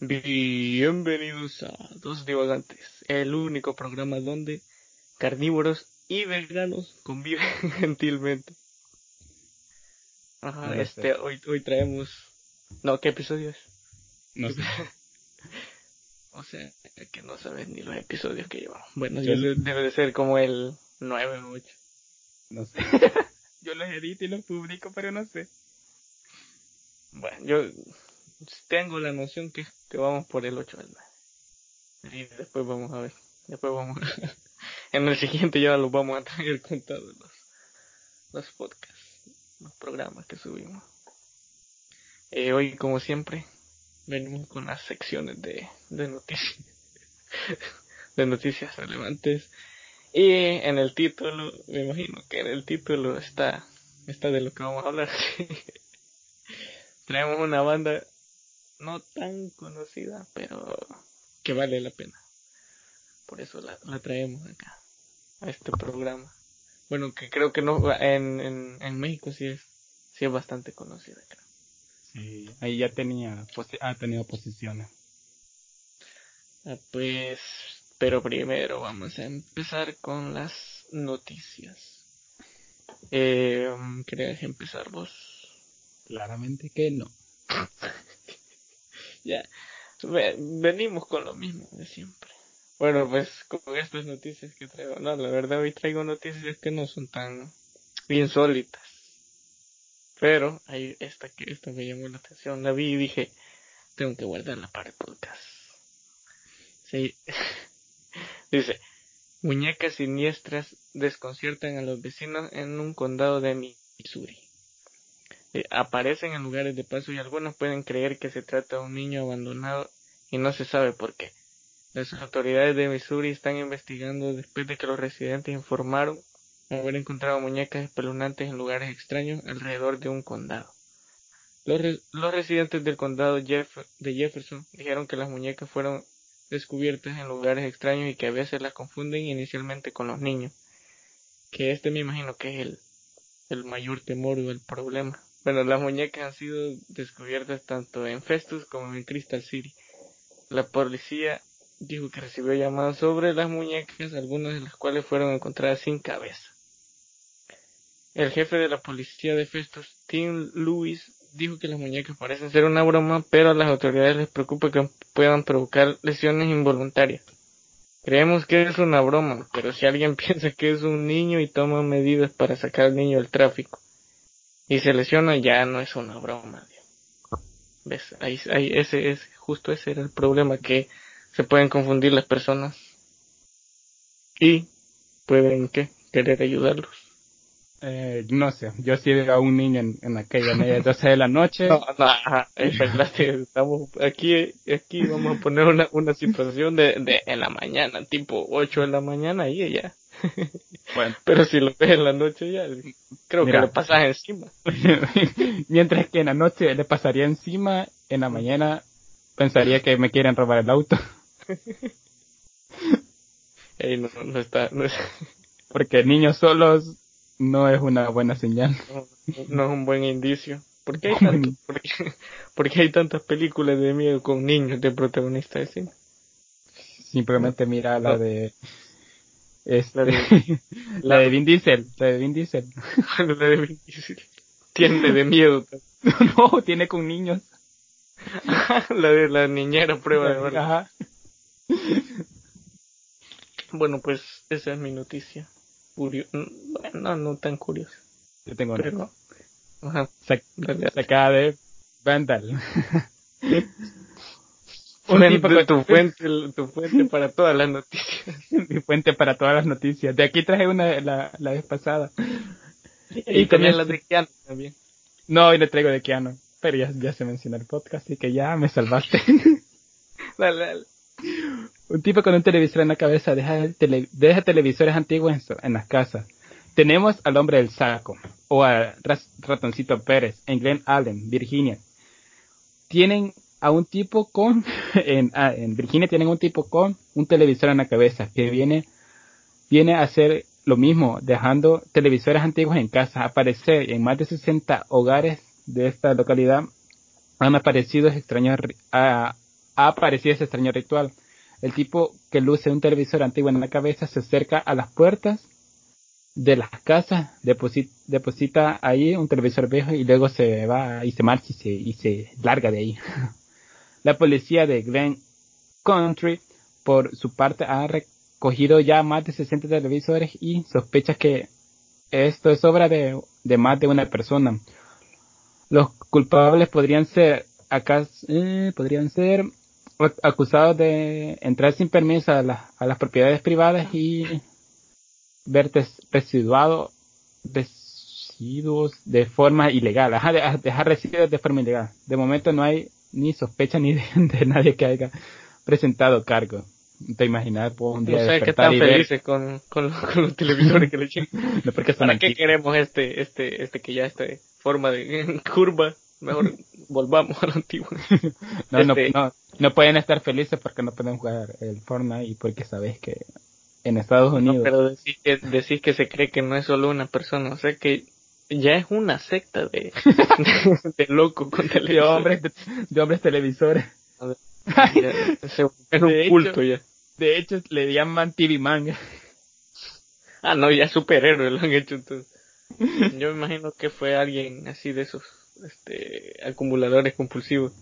Bienvenidos a Dos Divagantes, el único programa donde carnívoros y veganos conviven gentilmente. Ajá, este, hoy, hoy traemos... No, ¿qué episodio es? No sé. o sea, que no sabes ni los episodios que llevamos. Bueno, yo debe de ser como el 9 o 8. No sé. yo los edito y los publico, pero no sé. Bueno, yo tengo la noción que, que vamos por el 8 del 9. Y después vamos a ver. Después vamos a... en el siguiente ya los vamos a traer contados los, los podcasts, los programas que subimos. Eh, hoy, como siempre, venimos con las secciones de, de noticias. de noticias relevantes. Y en el título, me imagino que en el título está, está de lo que vamos a hablar. Traemos una banda no tan conocida, pero que vale la pena. Por eso la, la traemos acá, a este programa. Bueno, que creo que no, en, en, en México sí es, sí es bastante conocida, creo. Sí, ahí ya tenía, ha tenido posiciones. Ah, pues, pero primero vamos a empezar con las noticias. Eh, ¿Querías empezar vos? Claramente que no. ya, venimos con lo mismo de siempre. Bueno, pues con estas noticias que traigo, no, la verdad hoy traigo noticias que no son tan insólitas. Pero hay esta que esta me llamó la atención, la vi y dije, tengo que guardarla para el podcast. Sí. Dice, muñecas siniestras desconciertan a los vecinos en un condado de Missouri. Eh, aparecen en lugares de paso y algunos pueden creer que se trata de un niño abandonado y no se sabe por qué. Las autoridades de Missouri están investigando después de que los residentes informaron haber encontrado muñecas espeluznantes en lugares extraños alrededor de un condado. Los, los residentes del condado de Jefferson dijeron que las muñecas fueron descubiertas en lugares extraños y que a veces las confunden inicialmente con los niños. Que este me imagino que es el, el mayor temor o el problema. Bueno, las muñecas han sido descubiertas tanto en Festus como en Crystal City. La policía dijo que recibió llamadas sobre las muñecas, algunas de las cuales fueron encontradas sin cabeza. El jefe de la policía de Festus, Tim Lewis, dijo que las muñecas parecen ser una broma, pero a las autoridades les preocupa que puedan provocar lesiones involuntarias. Creemos que es una broma, pero si alguien piensa que es un niño y toma medidas para sacar al niño del tráfico y se lesiona, ya no es una broma. ¿Ves? Ahí, ahí, ese es, justo ese era el problema, que se pueden confundir las personas y pueden, ¿qué? Querer ayudarlos. Eh, no sé, yo sí veo a un niño en, en aquella media 12 de la noche. No, no, estamos aquí, aquí vamos a poner una, una situación de, de en la mañana, tipo 8 de la mañana y ya. Bueno. Pero si lo ves en la noche ya, creo que le pasas encima. Mientras que en la noche le pasaría encima, en la mañana pensaría que me quieren robar el auto. Ey, no, no está, no es... Porque niños solos no es una buena señal. No, es un buen indicio. ¿Por qué, hay porque, hay tantas películas de miedo con niños de protagonistas de cine? Simplemente mira la de... Este, la, de, la, de Vin Diesel. La de Vin Diesel. la de Vin Diesel. Tiene de miedo. no, tiene con niños. la de la niñera prueba de verdad. Bueno, pues esa es mi noticia. Bueno, no tan curioso. Yo tengo una. Ajá. sacada de Vandal. Un tu fuente, tu fuente para todas las noticias. Mi fuente para todas las noticias. De aquí traje una la, la vez pasada. Y, también la de Keanu también. No, hoy le traigo de Keanu. Pero ya, ya se menciona el podcast, así que ya me salvaste. dale, dale. Un tipo con un televisor en la cabeza deja, deja televisores antiguos en, las casas. Tenemos al hombre del saco, o a Ratoncito Pérez, en Glen Allen, Virginia. Tienen a un tipo con, en, ah, en Virginia tienen un tipo con un televisor en la cabeza, que viene, viene a hacer lo mismo, dejando televisores antiguos en casa. Aparecer en más de 60 hogares de esta localidad han aparecido extraños ha aparecido ese extraño ritual. El tipo que luce un televisor antiguo en la cabeza se acerca a las puertas de las casas, deposita, deposita ahí un televisor viejo y luego se va y se marcha y se, y se larga de ahí. la policía de Glen Country, por su parte, ha recogido ya más de 60 televisores y sospecha que esto es obra de, más de una persona. Los culpables podrían ser acá eh, podrían ser acusados de entrar sin permiso a, a las propiedades privadas y ver residuado residuos de forma ilegal, dejar residuos de forma ilegal. De momento no hay ni sospecha ni de, nadie que haya presentado cargo. Te imaginas un día no sé que están felices con, con, los televisores que le echen. no porque ¿Para qué queremos este, este, este que ya está forma de curva? Mejor volvamos a lo antiguo. no, no, este no, no pueden estar felices porque no pueden jugar el Fortnite y porque sabes que en Estados Unidos. No, pero decís que, decís que se cree que no es solo una persona, o sea que ya es una secta de, de, loco con televisores. De hombres, de, hombres televisores. es un culto ya. De hecho, le llaman TV Man. Ah, no, ya superhéroe lo han hecho entonces. Yo me imagino que fue alguien así de esos este acumuladores compulsivos.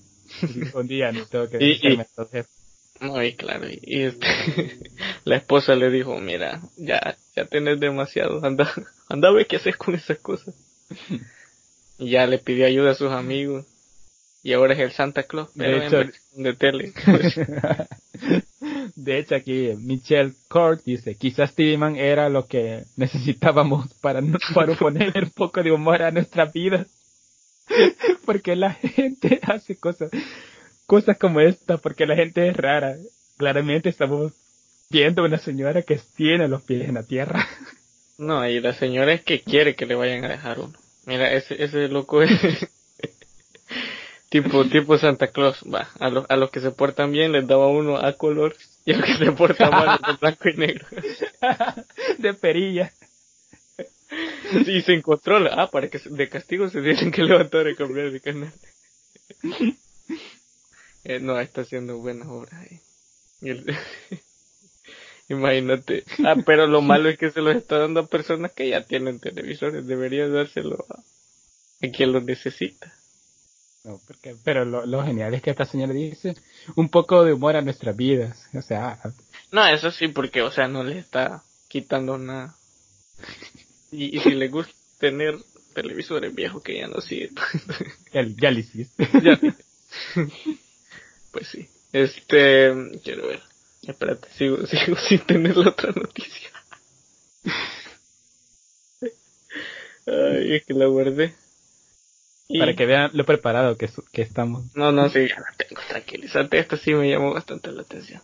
Un día no tengo que y, No, y claro, y, este, la esposa le dijo, mira, ya, ya tenés demasiado, anda, anda a ver qué haces con esas cosas. Y ya le pidió ayuda a sus amigos. Y ahora es el Santa Claus, pero de, hecho, de tele. de hecho, aquí Michelle Court dice, quizás Steven era lo que necesitábamos para, para poner un poco de humor a nuestra vida. porque la gente hace cosas, cosas como esta, porque la gente es rara. Claramente estamos viendo una señora que tiene los pies en la tierra. No, y la señora es que quiere que le vayan a dejar uno. Mira, ese, ese loco es tipo, tipo Santa Claus. Va, a, los a los que se portan bien les daba uno a color y a los que se portan mal de blanco y negro. de perilla. Sí, se encontró Ah, para que de castigo se tienen que levantar y cambiar de canal. Eh, no, está haciendo buenas obras ahí. Imagínate. Ah, pero lo malo es que se los está dando a personas que ya tienen televisores. Debería dárselo a, quien lo necesita. No, porque, pero lo, lo, genial es que esta señora dice un poco de humor a nuestras vidas. O sea. No, eso sí, porque, o sea, no le está quitando nada. Y, si le gusta tener televisores viejos que ya no sirven. ya, ya lo hiciste. pues sí. Este, quiero ver. Espérate, sigo, sigo sin tener la otra noticia. Ay, es que la guardé. Para que vean lo preparado que, que estamos. No, no, sí, ya la tengo, tranquilízate. Esto sí me llamó bastante la atención.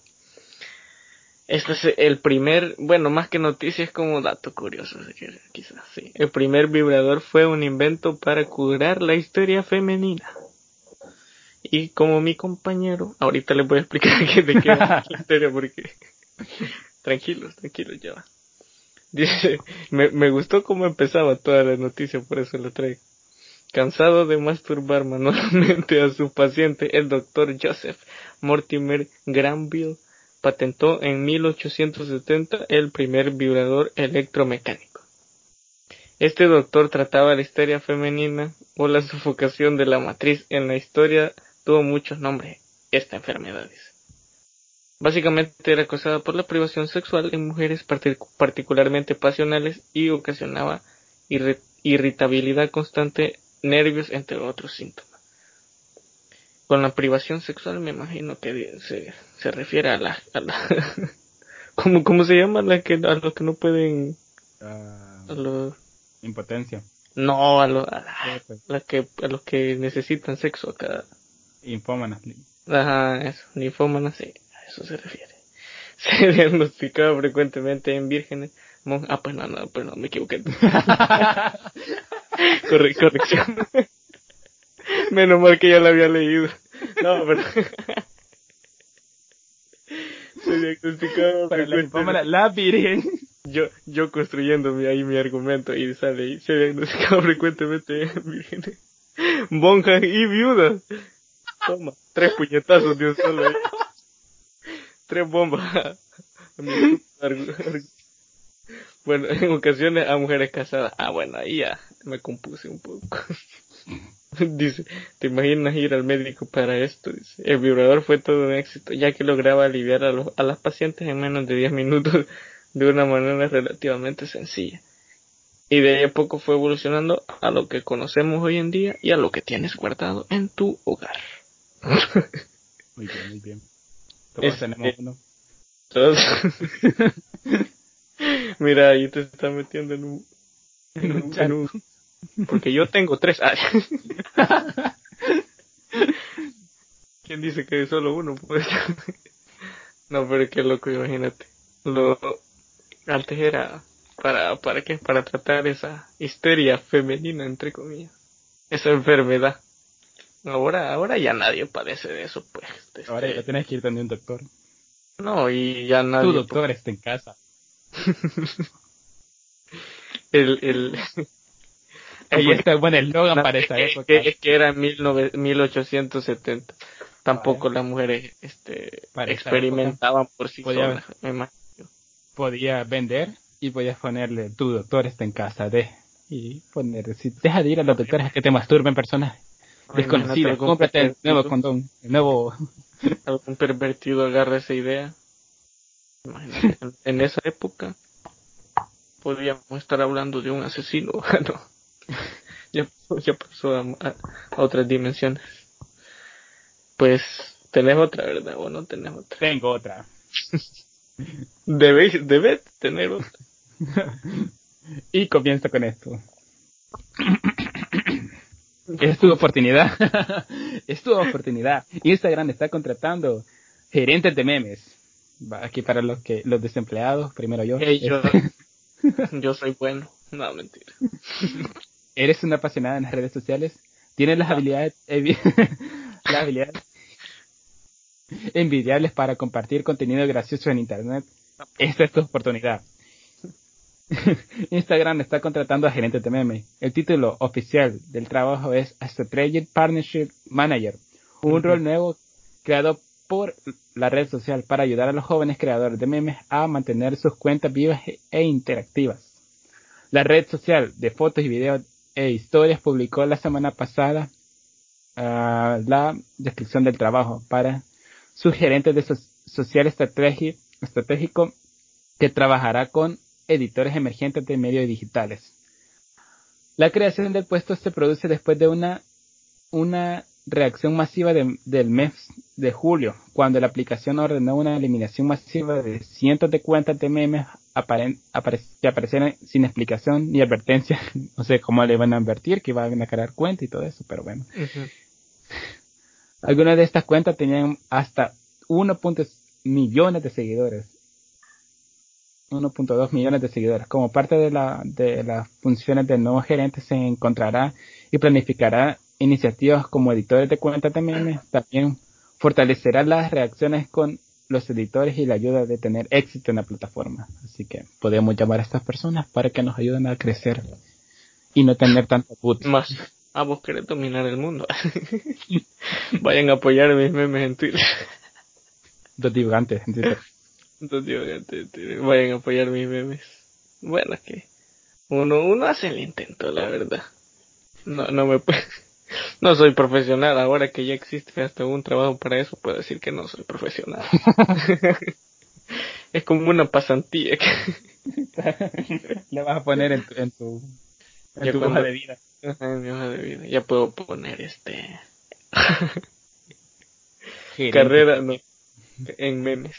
Este es el primer, bueno, más que noticia es como dato curioso, quizás, sí. El primer vibrador fue un invento para curar la historia femenina. Y como mi compañero, ahorita les voy a explicar de qué va la historia porque... tranquilos, tranquilos, ya va. Dice, me, me gustó cómo empezaba toda la noticia, por eso lo traigo. Cansado de masturbar manualmente a su paciente, el doctor Joseph Mortimer Granville patentó en 1870 el primer vibrador electromecánico. Este doctor trataba la histeria femenina o la sofocación de la matriz. En la historia tuvo muchos nombres esta enfermedad. Básicamente era causada por la privación sexual en mujeres particularmente pasionales y ocasionaba irritabilidad constante, nervios, entre otros síntomas. Con la privación sexual me imagino que se, se refiere a la... A la ¿cómo, ¿Cómo se llama la que, a los que no pueden... Ah, a los... Impotencia. No, a, lo, a, la, que, a los que necesitan sexo cada... Infómanas. Ajá, eso, linfómanas, sí, a eso se refiere. Se diagnosticaba frecuentemente en vírgenes. ah, pues no, no, pues no, me equivoqué. corrección. Menos mal que ya la había leído. No, pero... se diagnosticaba Para la, la virgen. Yo, yo construyendo ahí mi argumento y sale ahí, se diagnosticaba frecuentemente vírgenes, monjas y viudas. Toma, tres puñetazos de un solo. ¿eh? Tres bombas. Bueno, en ocasiones a mujeres casadas. Ah, bueno, ahí ya me compuse un poco. Dice, ¿te imaginas ir al médico para esto? Dice, el vibrador fue todo un éxito, ya que lograba aliviar a, los, a las pacientes en menos de 10 minutos de una manera relativamente sencilla. Y de ahí a poco fue evolucionando a lo que conocemos hoy en día y a lo que tienes guardado en tu hogar. Muy bien, muy bien. Todos Este- tenemos uno. Todos- Mira, ahí te está metiendo en un, En un en un- porque yo tengo tres. Ah. ¿Quién dice que solo uno? Pues? no, pero qué loco, imagínate. Lo, antes era para, para qué? Para tratar esa histeria femenina, entre comillas. Esa enfermedad. Ahora, ahora ya nadie padece de eso, pues. este, Ahora ya tienes que ir donde un doctor. no, y ya nadie. Tu doctor está en casa. El, el, Ahí Pues, está el buen eslogan No, para es esa que- época. que- es que era 19 1870. Tampoco las mujeres este, Para esa experimentaban por sí podía solas. me imagino. Podías vender y podías ponerle tu doctor está en casa de. Y poner, si deja de ir a los doctores que te masturben personas desconocidas, cómprate el nuevo condón, el nuevo. Algún pervertido agarra esa idea. Imagínate, en, en esa época podríamos estar hablando de un asesino. no. ya, ya pasó a, a- a otras dimensiones. Pues tenés otra, ¿verdad? O no tenés otra. Tengo otra. Debéis, debes tener otra. y comienzo con esto. Es tu oportunidad. es tu oportunidad. Instagram está contratando gerentes de memes. Aquí para los que los desempleados, primero yo. Hey, yo, yo soy bueno. No, mentira. Eres una apasionada en las redes sociales. Tienes las habilidades, las habilidades envidiables para compartir contenido gracioso en internet. Esta es tu oportunidad. Instagram está contratando a gerentes de meme. El título oficial del trabajo es Strategic Partnership Manager, un rol nuevo creado por la red social para ayudar a los jóvenes creadores de memes a mantener sus cuentas vivas e- interactivas. La red social de fotos y videos e historias publicó la semana pasada ah, la descripción del trabajo para su gerente de so- social estratégico que trabajará con editores emergentes de medios digitales. La creación del puesto se produce después de una, una reacción masiva de- del mes de julio, cuando la aplicación ordenó una eliminación masiva de cientos de cuentas de memes apare- que aparecieron sin explicación ni advertencia. No sé cómo le van a advertir que iban a crear cuenta y todo eso, pero bueno. Algunas de estas cuentas tenían hasta 1. millones de seguidores. 1.2 millones de seguidores. Como parte de, la, de las funciones del nuevo gerente se encontrará y planificará iniciativas como editores de cuentas de memes. También fortalecerá las reacciones con los editores y la ayuda de tener éxito en la plataforma. Así que podemos llamar a estas personas para que nos ayuden a crecer y no tener tanto boot. Más. Ah, vos querés dominar el mundo. Vayan a apoyar mis memes en Twitter. Dos dibujantes. en Twitter. Entonces, te- te- vayan a apoyar mis memes. Bueno, es que uno, uno hace el intento, la verdad. No, no me. No soy profesional, ahora que ya existe hasta un trabajo para eso, puedo decir que no soy profesional. es como una pasantía. que- Le vas a poner en tu, en tu, en Ya tu cuando- hoja de vida. En mi hoja de vida. Ya puedo poner este carrera no, en memes.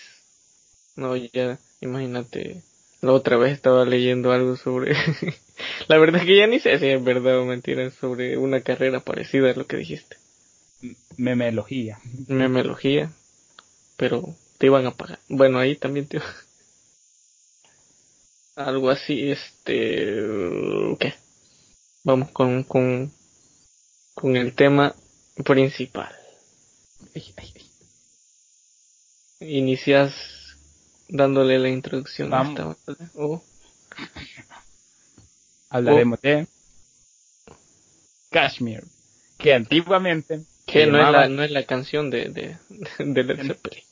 No, ya, imagínate. La otra vez estaba leyendo algo sobre. la verdad es que ya ni sé si es verdad o mentira sobre una carrera parecida a lo que dijiste. Memelogía. Memelogía. Pero te iban a pagar. Bueno, ahí también te. algo así, este. ¿Qué? Vamos con, con, con el tema principal. Inicias dándole la introducción Vamos. a esta batalla. Oh, Hablaremos de Kashmir, que antiguamente Que no es, la, no es la canción de, de, de Led Zeppelin.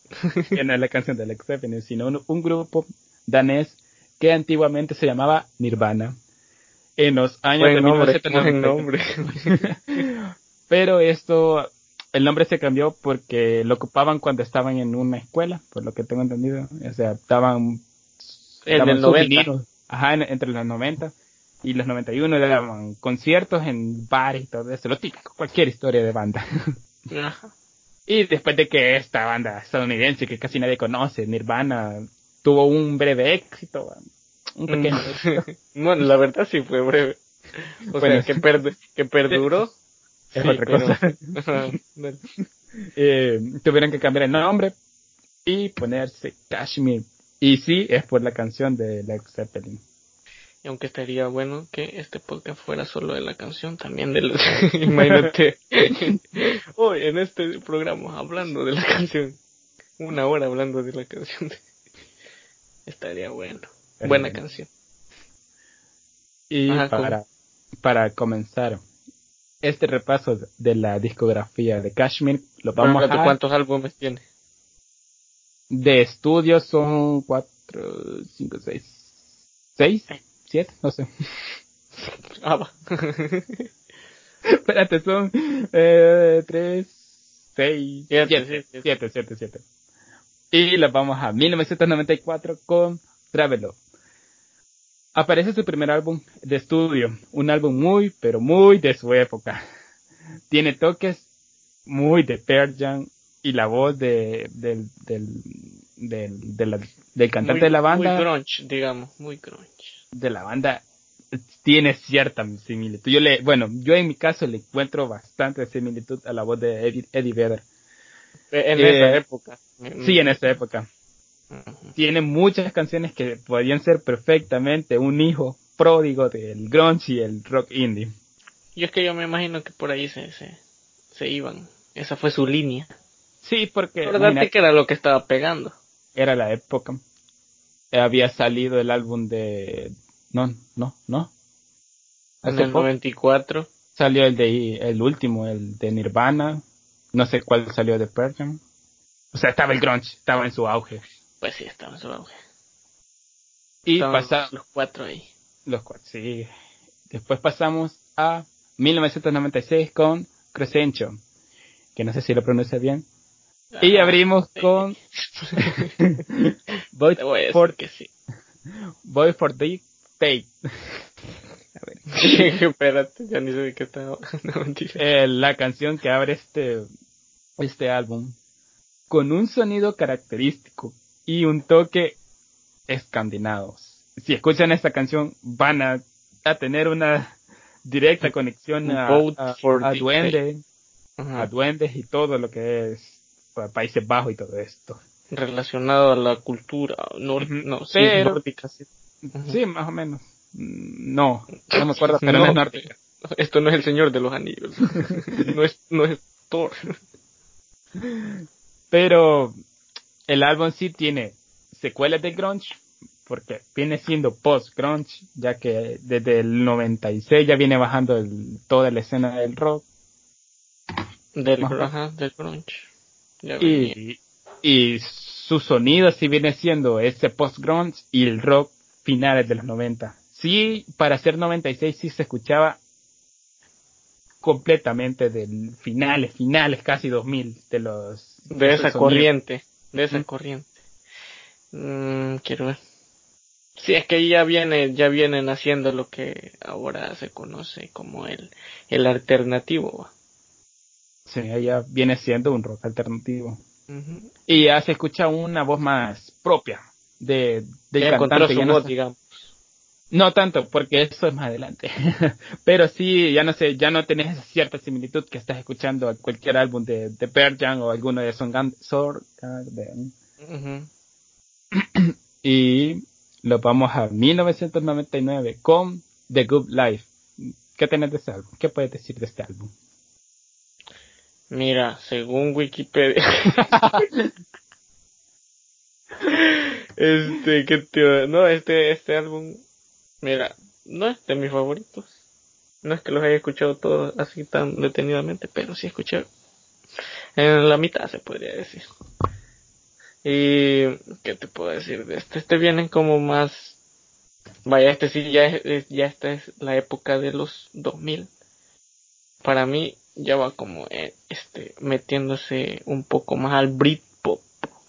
que no es la canción de Led Zeppelin, sino un, un grupo danés que antiguamente se llamaba Nirvana. En los años Buen de nombre, 1990. buen nombre. Pero esto, el nombre se cambió porque lo ocupaban cuando estaban en una escuela, por lo que tengo entendido. O sea, estaban, El daban del 90. souvenirs, Ajá, en- entre los 90 y los 91 daban conciertos en bares y todo eso, lo típico, cualquier historia de banda. Ajá. Y después de que esta banda estadounidense que casi nadie conoce, Nirvana, tuvo un breve éxito, un pequeño éxito, bueno, la verdad sí fue breve. O Bueno, sea, que, perdu- que perduró. es Sí, otra cosa. Eh, tuvieron que cambiar el nombre y ponerse Kashmir. Y sí, es por la canción de Led Zeppelin. Y aunque estaría bueno que este podcast fuera solo de la canción, también de los... Imagínate. Hoy en este programa hablando de la canción. Una hora hablando de la canción. Estaría bueno. Buena canción. Y Ajá, para, para comenzar este repaso de la discografía de Kashmir, lo vamos a... ¿Cuántos álbumes tiene? De estudio son cuatro, cinco, seis, seis, siete, no sé. Ah, va. Espérate, son eh, tres, seis, Siete, siete, sí, sí. siete, siete, siete. Y la vamos a 1994 con Travelo. Aparece su primer álbum de estudio, un álbum muy, pero muy de su época. Tiene toques muy de Pearl Jam y la voz de, del, del, del, de la- del cantante Muy- de la banda Muy grunge, digamos. Muy grunge. de la banda tiene cierta similitud. Yo le, bueno, yo en mi caso le encuentro bastante similitud a la voz de Eddie, Eddie Vedder. En Eh, esa época. Sí, en esa época. Tiene muchas canciones que podrían ser perfectamente un hijo pródigo del grunge y el rock indie. Y es que yo me imagino que por ahí se, se, se iban. Esa fue su línea. Sí, porque imagina- que era lo que estaba pegando. era la época. Había salido el álbum de no, no, no. En el poco 94. salió el de el último, el de Nirvana. No sé cuál salió de Pearl Jam. O sea, estaba el grunge, estaba en su auge. Pues sí, su auge. Y Estaban pasa los cuatro ahí. los cuatro, sí. Después pasamos a 1996 con Crescencio, que no sé si lo pronuncia bien. Y abrimos sí. con Boy for, que sí. Boy for the State. A ver. Espérate, ya ni sé qué estaba. No, mentira. Eh, la canción que abre este, este álbum con un sonido característico y un toque escandinavo. Si escuchan esta canción van a, a tener una directa conexión a, a- a the duende, Ajá. a duendes y todo lo que es pa- Países Bajos y todo esto. Relacionado a la cultura nor- Ujú. no, sí, Pero- nórdica. Sí. Sí, más o menos. No, no me acuerdo, pero no, No. es nórdica. Esto no es el Señor de los Anillos. no es, no es Thor. Pero el álbum sí tiene secuelas de grunge, porque viene siendo post-grunge, ya que desde el 96 ya viene bajando el- toda la escena del rock. Del, Ajá. del grunge. Y, y su sonido sí viene siendo ese post-grunge y el rock finales de los 90. Sí, para ser 96 sí se escuchaba completamente del finales, finales casi 2000 de los de esa corriente, de esa corriente. Mm, quiero ver. Sí, es que ya viene, ya vienen haciendo lo que ahora se conoce como el, el alternativo. Sí, ella viene siendo un rock alternativo. Y ya se escucha una voz más propia de, del Ya encontró cantante. su ya no, voz, sé- digamos. No tanto, porque eso es más adelante. Pero sí, ya no sé, ya no tenés esa cierta similitud que estás escuchando a cualquier álbum de, de Pearl Jam o alguno de Soundgarden. Soundgarden. Ujú. Y lo vamos a 1999 con The Good Life. ¿Qué tenés de este álbum? ¿Qué puedes decir de este álbum? Mira, según Wikipedia. este, que te, no, este, este álbum, mira, no es de mis favoritos. No es que los haya escuchado todos así tan detenidamente, pero sí escuché en la mitad se podría decir. Y, ¿qué te puedo decir de este? Este vienen como más, vaya, este sí ya es, ya esta es la época de los 2000. Para mí ya va como, eh, este, metiéndose un poco más al Britpop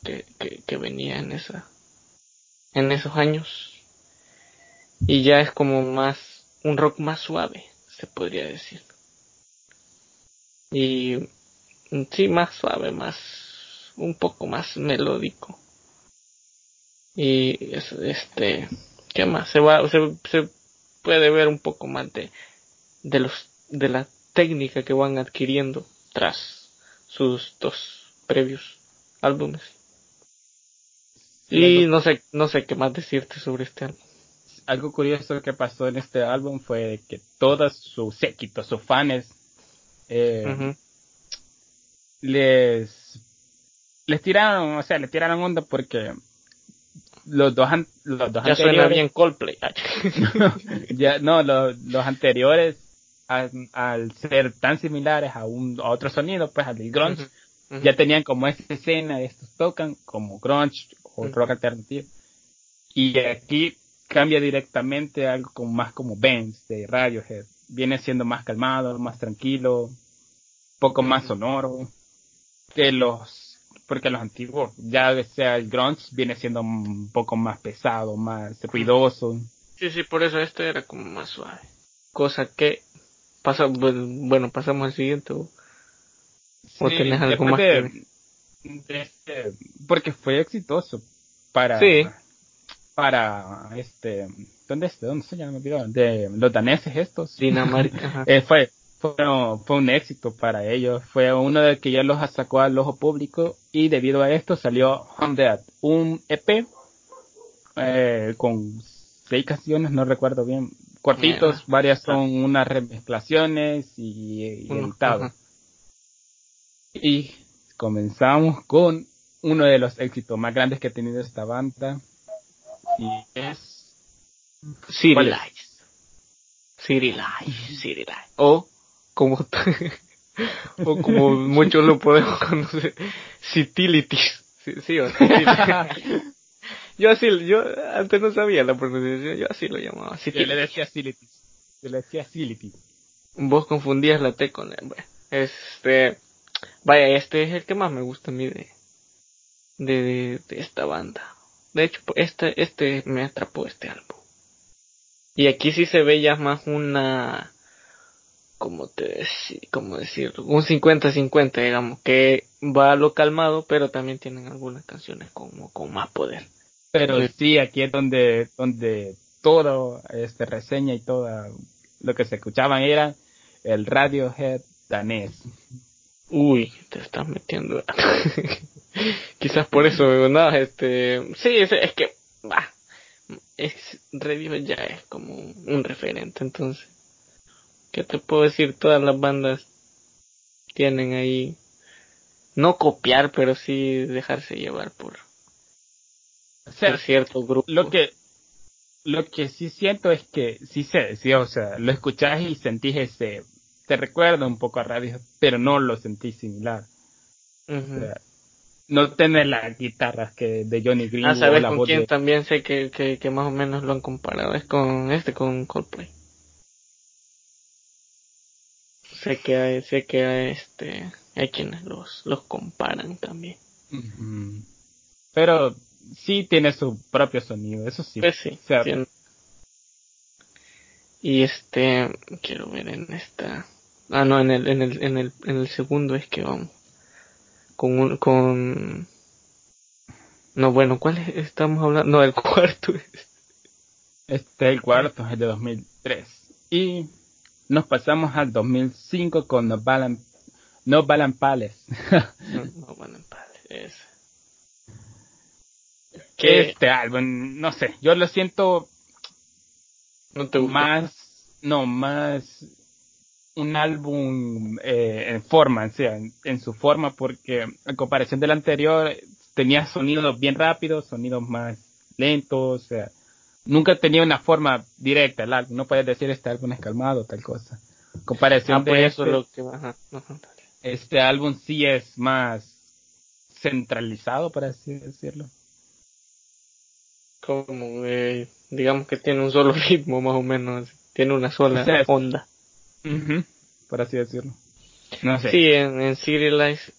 que, que, que venía en esa, en esos años. Y ya es como más, un rock más suave, se podría decir. Y sí, más suave, más, un poco más melódico. Y este, ¿qué más? Se va, se, se puede ver un poco más de, de los, de la técnica que van adquiriendo tras sus dos previos álbumes. Y no sé, no sé qué más decirte sobre este álbum. Algo curioso que pasó en este álbum fue que todos sus séquitos, sus fans, eh, les les tiraron, o sea, le tiraron onda porque los dos, los dos ya suena bien Coldplay. ya, no, los, los anteriores, al, al, ser tan similares a, un, a otro sonido, pues al grunge, uh -huh. ya tenían como esa escena estos tocan como grunge o uh -huh. rock alternativo. Y aquí cambia directamente a algo como más como Benz de Radiohead. Viene siendo más calmado, más tranquilo, poco más sonoro que los porque los antiguos, ya sea el grunge, viene siendo un poco más pesado, más ruidoso. Sí, sí, por eso este era como más suave. Cosa que pasa, bueno, pasamos al siguiente. ¿O, sí, tenés algo más de, de este, porque fue exitoso para sí. Para este ¿dónde este? ¿Dónde se llama? De los daneses estos. Dinamarca. eh, fue fue, fue, un éxito para ellos. Fue uno de que ya los sacó al ojo público y debido a esto salió Dead, un EP eh, con seis canciones, no recuerdo bien, cortitos, yeah. varias son unas remezclaciones y, y editado. Uh -huh. Y comenzamos con uno de los éxitos más grandes que ha tenido esta banda y es City Lights. City Lights, City Lights. O como o como muchos lo podemos conocer Citilities sí, sí o yo así yo antes no sabía la pronunciación yo así lo llamaba yo le decía Cilitis yo le decía vos confundías la T con el bueno, este vaya este es el que más me gusta a mí de de, de, de esta banda de hecho este este me atrapó este álbum. Y aquí sí se ve ya más una como te como decir un 50-50 digamos que va a lo calmado pero también tienen algunas canciones como con más poder. Pero sí, sí aquí es donde donde todo este reseña y todo lo que se escuchaban era el Radiohead danés. Uy te estás metiendo quizás por eso no este sí es, es que bah, es Radiohead ya es como un referente entonces ¿qué te puedo decir? Todas las bandas tienen ahí, no copiar, pero sí dejarse llevar por, o sea, por cierto grupo. Lo que, lo que sí siento es que sí sé, sí, o sea, lo escuchás y sentís ese, te recuerda un poco a radio, pero no lo sentís similar. Uh -huh. o sea, no tener las guitarras que de Johnny Green. Ah, ¿sabes la con quién de... también sé que, que, que más o menos lo han comparado? Es con este, con Coldplay. sé que hay, sé que hay, este hay quienes los los comparan también uh -huh. pero sí tiene su propio sonido eso sí pues sí o sea, tiene... y este quiero ver en esta ah no en el en el en el en el segundo es que vamos con un con no bueno cuál es? estamos hablando no el cuarto este el cuarto es el de 2003 y nos pasamos al 2005 con No Balan, no Balan Palace. no, no Balan Palace. ¿Qué? Este álbum, no sé, yo lo siento no te gusta? más, no, más un álbum eh, en forma, o sea, en, en, su forma, porque en comparación del anterior tenía sonidos bien rápidos, sonidos más lentos, o sea, nunca tenía una forma directa el álbum. No puedes decir este álbum es calmado, tal cosa. Comparación ah, pues de eso este, lo que ajá, ajá. este álbum sí es más centralizado, por así decirlo. Como, eh, digamos que tiene un solo ritmo más o menos, tiene una sola onda. Por así decirlo. No sé. Sí, en, en Serialize,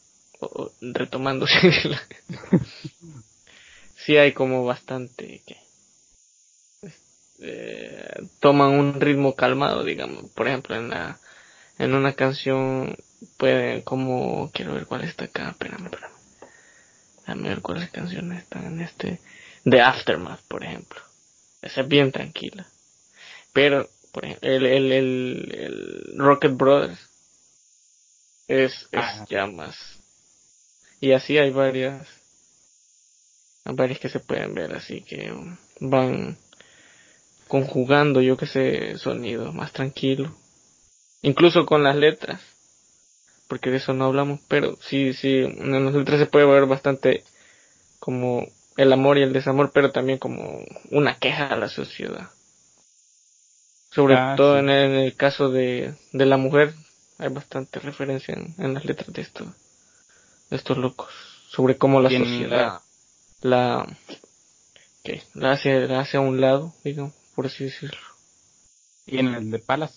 retomando Serialize, sí hay como bastante que eh, toman un ritmo calmado, digamos. Por ejemplo, en la en una canción pueden como quiero ver cuál está acá, espérame, espérame. Déjame ver cuáles canciones están en este The Aftermath, por ejemplo. Esa es bien tranquila. Pero, por ejemplo, el, el, el, el Rocket Brothers es, es ah. más. Y así hay varias, hay varias que se pueden ver, así que van conjugando, yo que sé, sonido más tranquilo. Incluso con las letras. Porque de eso no hablamos, pero sí, sí, en las letras se puede ver bastante como el amor y el desamor, pero también como una queja a la sociedad. Sobre ah, todo en, el, caso de, de la mujer, hay bastante referencia en, las letras de estos, de estos locos. Sobre cómo la sociedad la, que la hace, la hace a un lado, digamos, por así decirlo. ¿Y en el de Palas?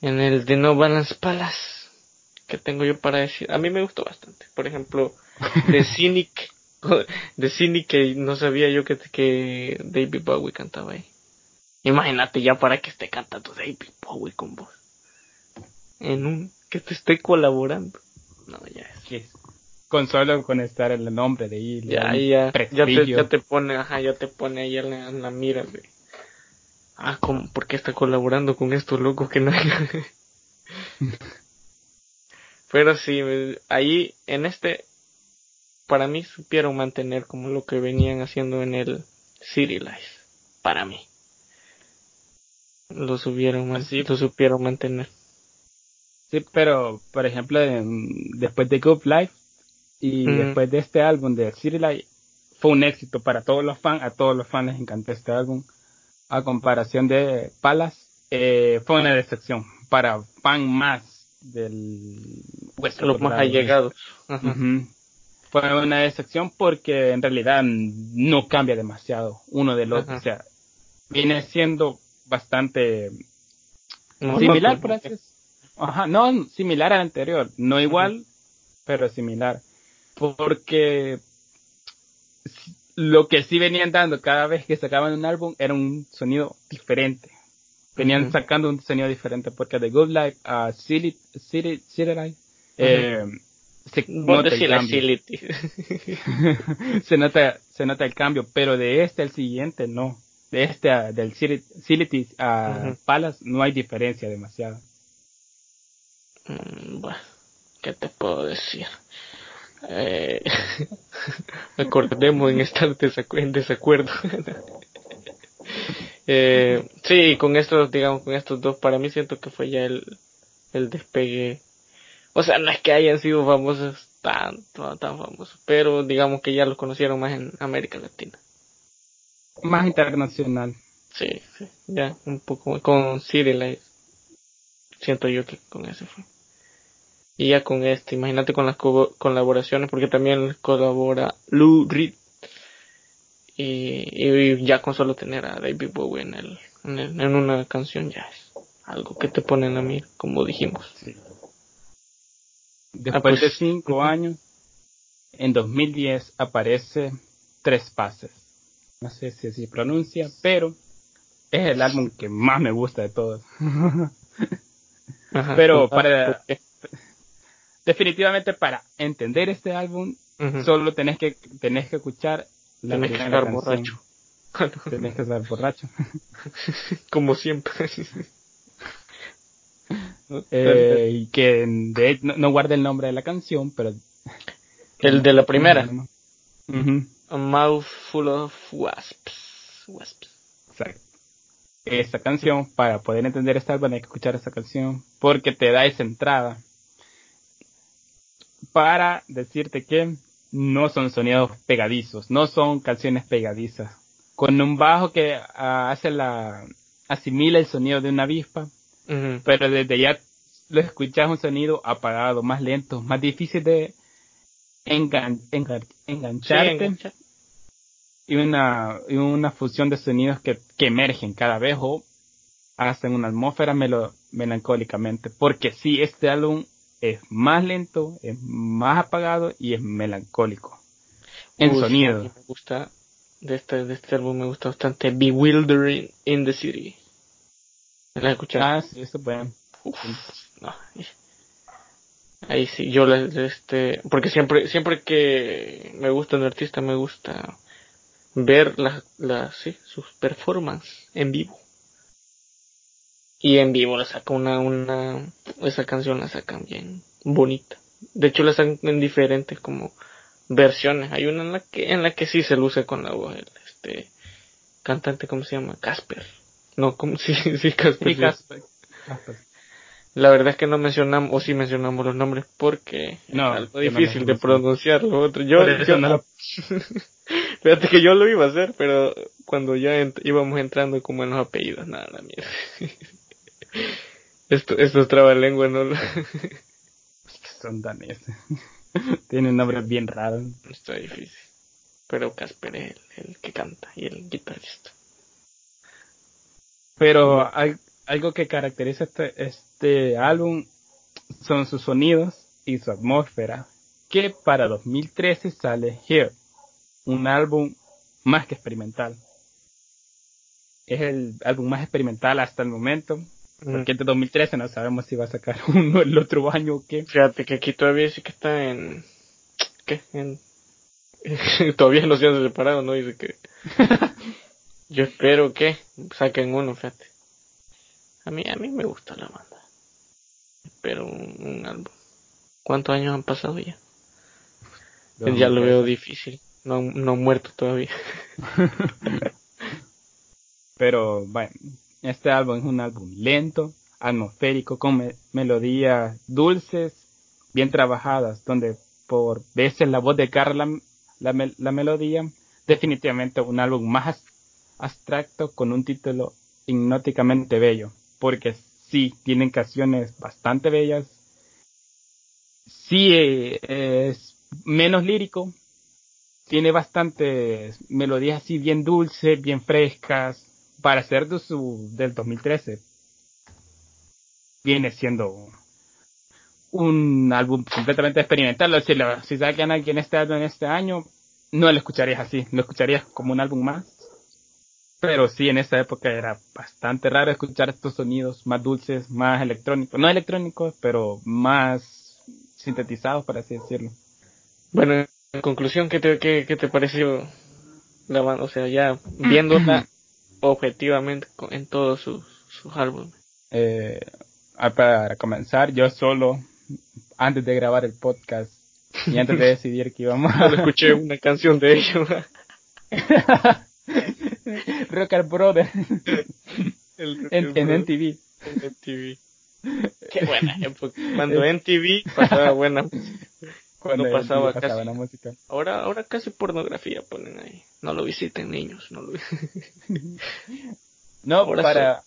En el de No Balance Palace, que tengo yo para decir? A mí me gustó bastante. Por ejemplo, de Cynic de cine que no sabía yo que, que David Bowie cantaba ahí. Imagínate ya para que esté cantando David Bowie con vos. En un que te esté colaborando. No, ya es. Con solo con estar el nombre de ahí. Ya, ya, ya te, ya te pone, ajá, ya te pone ahí en la, mira de. Ah, ¿cómo? ¿por qué está colaborando con estos locos que no Pero sí, ahí en este para mí supieron mantener como lo que venían haciendo en el City Life. Para mí. Lo supieron, Así, lo supieron mantener. Sí, pero por ejemplo, después de Good Life y después de este álbum de City Life, fue un éxito para todos los fans. A todos los fans les encantó este álbum. A comparación de Palace, eh, fue una decepción para fan más del los más allegados fue una decepción porque en realidad no cambia demasiado uno del otro. O sea, viene siendo bastante similar, por así Ajá, no, similar al anterior. No igual, pero similar. Porque lo que sí venían dando cada vez que sacaban un álbum era un sonido diferente. Venían sacando un sonido diferente porque de Good Life a City, City, City Life, eh, se nota el cambio. se nota se nota el cambio pero de este al siguiente no de este del City a Palace no hay diferencia demasiado mm, bueno qué te puedo decir eh, recordemos en estar en desacuerdo. Eh, sí con estos digamos con estos dos para mí siento que fue ya el el despegue. O sea, no es que hayan sido famosos tanto, tan famosos, pero digamos que ya los conocieron más en América Latina. Más internacional. Sí, sí, ya un poco con Life. Siento yo que con ese fue. Y ya con este, imagínate con las colaboraciones, porque también colabora Lou Reed. Y, y, ya con solo tener a David Bowie en, el, en, en una canción ya es algo que te ponen a mí, como dijimos. Sí. Después de pues, cinco años, en 2010 aparece Tres Pases. No sé si así pronuncia, pero es el álbum que más me gusta de todos. pero para definitivamente para entender este álbum solo tenés que tenés que escuchar la tenés que estar borracho. tenés que estar borracho. Como siempre. Eh, y que de, no, no guarde el nombre de la canción, pero... El de la primera. A Mouthful of Wasps. Wasps. Exacto. Esta canción, para poder entender esta álbum hay que escuchar esta canción, porque te da esa entrada para decirte que no son sonidos pegadizos, no son canciones pegadizas. Con un bajo que ah, hace la, asimila el sonido de una avispa, pero desde ya lo escuchas un sonido apagado, más lento, más difícil de engan, engan, engancharte. Y una, y una fusión de sonidos que, que emergen cada vez o hacen una atmósfera melo, melancólicamente. Porque sí, este álbum es más lento, es más apagado y es melancólico. En sonido. Me gusta, de este, de este álbum me gusta bastante Bewildering in the City. ¿Me la escuchaste? Ah, sí, eso puede. No. Ahí sí, yo este, porque siempre, siempre que me gusta un artista me gusta ver las, las, sí, sus performances en vivo. Y en vivo la saca una, una, esa canción la sacan bien bonita. De hecho la sacan en diferentes como versiones. Hay una en la que, en la que sí se luce con la voz, este, cantante, ¿cómo se llama? Casper. No, como, sí, sí, Casper. Casper. La verdad es que no mencionamos, o sí mencionamos los nombres porque no, es algo difícil de pronunciar. otro. Yo, Fíjate que yo lo iba a hacer, pero cuando ya íbamos entrando como en los apellidos, nada, la mierda. Esto, estos trabalenguas no lo... Son daneses. Tienen nombres bien raros. Está difícil. Pero Casper es el, que canta y el guitarrista. Pero hay, algo que caracteriza este, este álbum son sus sonidos y su atmósfera. Que para 2013 sale Here, un álbum más que experimental. Es el álbum más experimental hasta el momento porque este 2013 no sabemos si va a sacar uno el otro año o qué. Fíjate que aquí todavía sí que está en... ¿Qué? En... todavía no se han separado, ¿no? Dice que... Yo espero que saquen uno, fíjate. A mí, a mí me gusta la banda. Espero un, álbum. ¿Cuántos años han pasado ya? ya lo veo difícil. No, no muerto todavía. Pero, bueno, este álbum es un álbum lento, atmosférico, con melodías dulces, bien trabajadas, donde por veces la voz de Carla la, la melodía, definitivamente un álbum más abstracto con un título hipnóticamente bello, porque sí, tienen canciones bastante bellas, sí eh, es menos lírico, tiene bastantes melodías así bien dulces, bien frescas, para ser de su, del 2013, viene siendo un álbum completamente experimental. Si, lo, si sacan alguien este álbum en este año, no lo escucharías así, lo escucharías como un álbum más. Pero sí, en esa época era bastante raro escuchar estos sonidos más dulces, más electrónicos, no electrónicos, pero más sintetizados, por así decirlo. Bueno, en conclusión, ¿qué te, qué, qué te pareció la banda? O sea, ya viéndola objetivamente en todos sus, sus álbumes. Eh, ah, para comenzar, yo solo, antes de grabar el podcast y antes de decidir que íbamos a... escuché una canción de ellos. Rocker Brother. en, en NTV. En NTV. Qué buena Cuando NTV pasaba buena cuando pasaba, casi. La música. Ahora, ahora casi pornografía ponen ahí. No lo visiten niños, no lo No, para,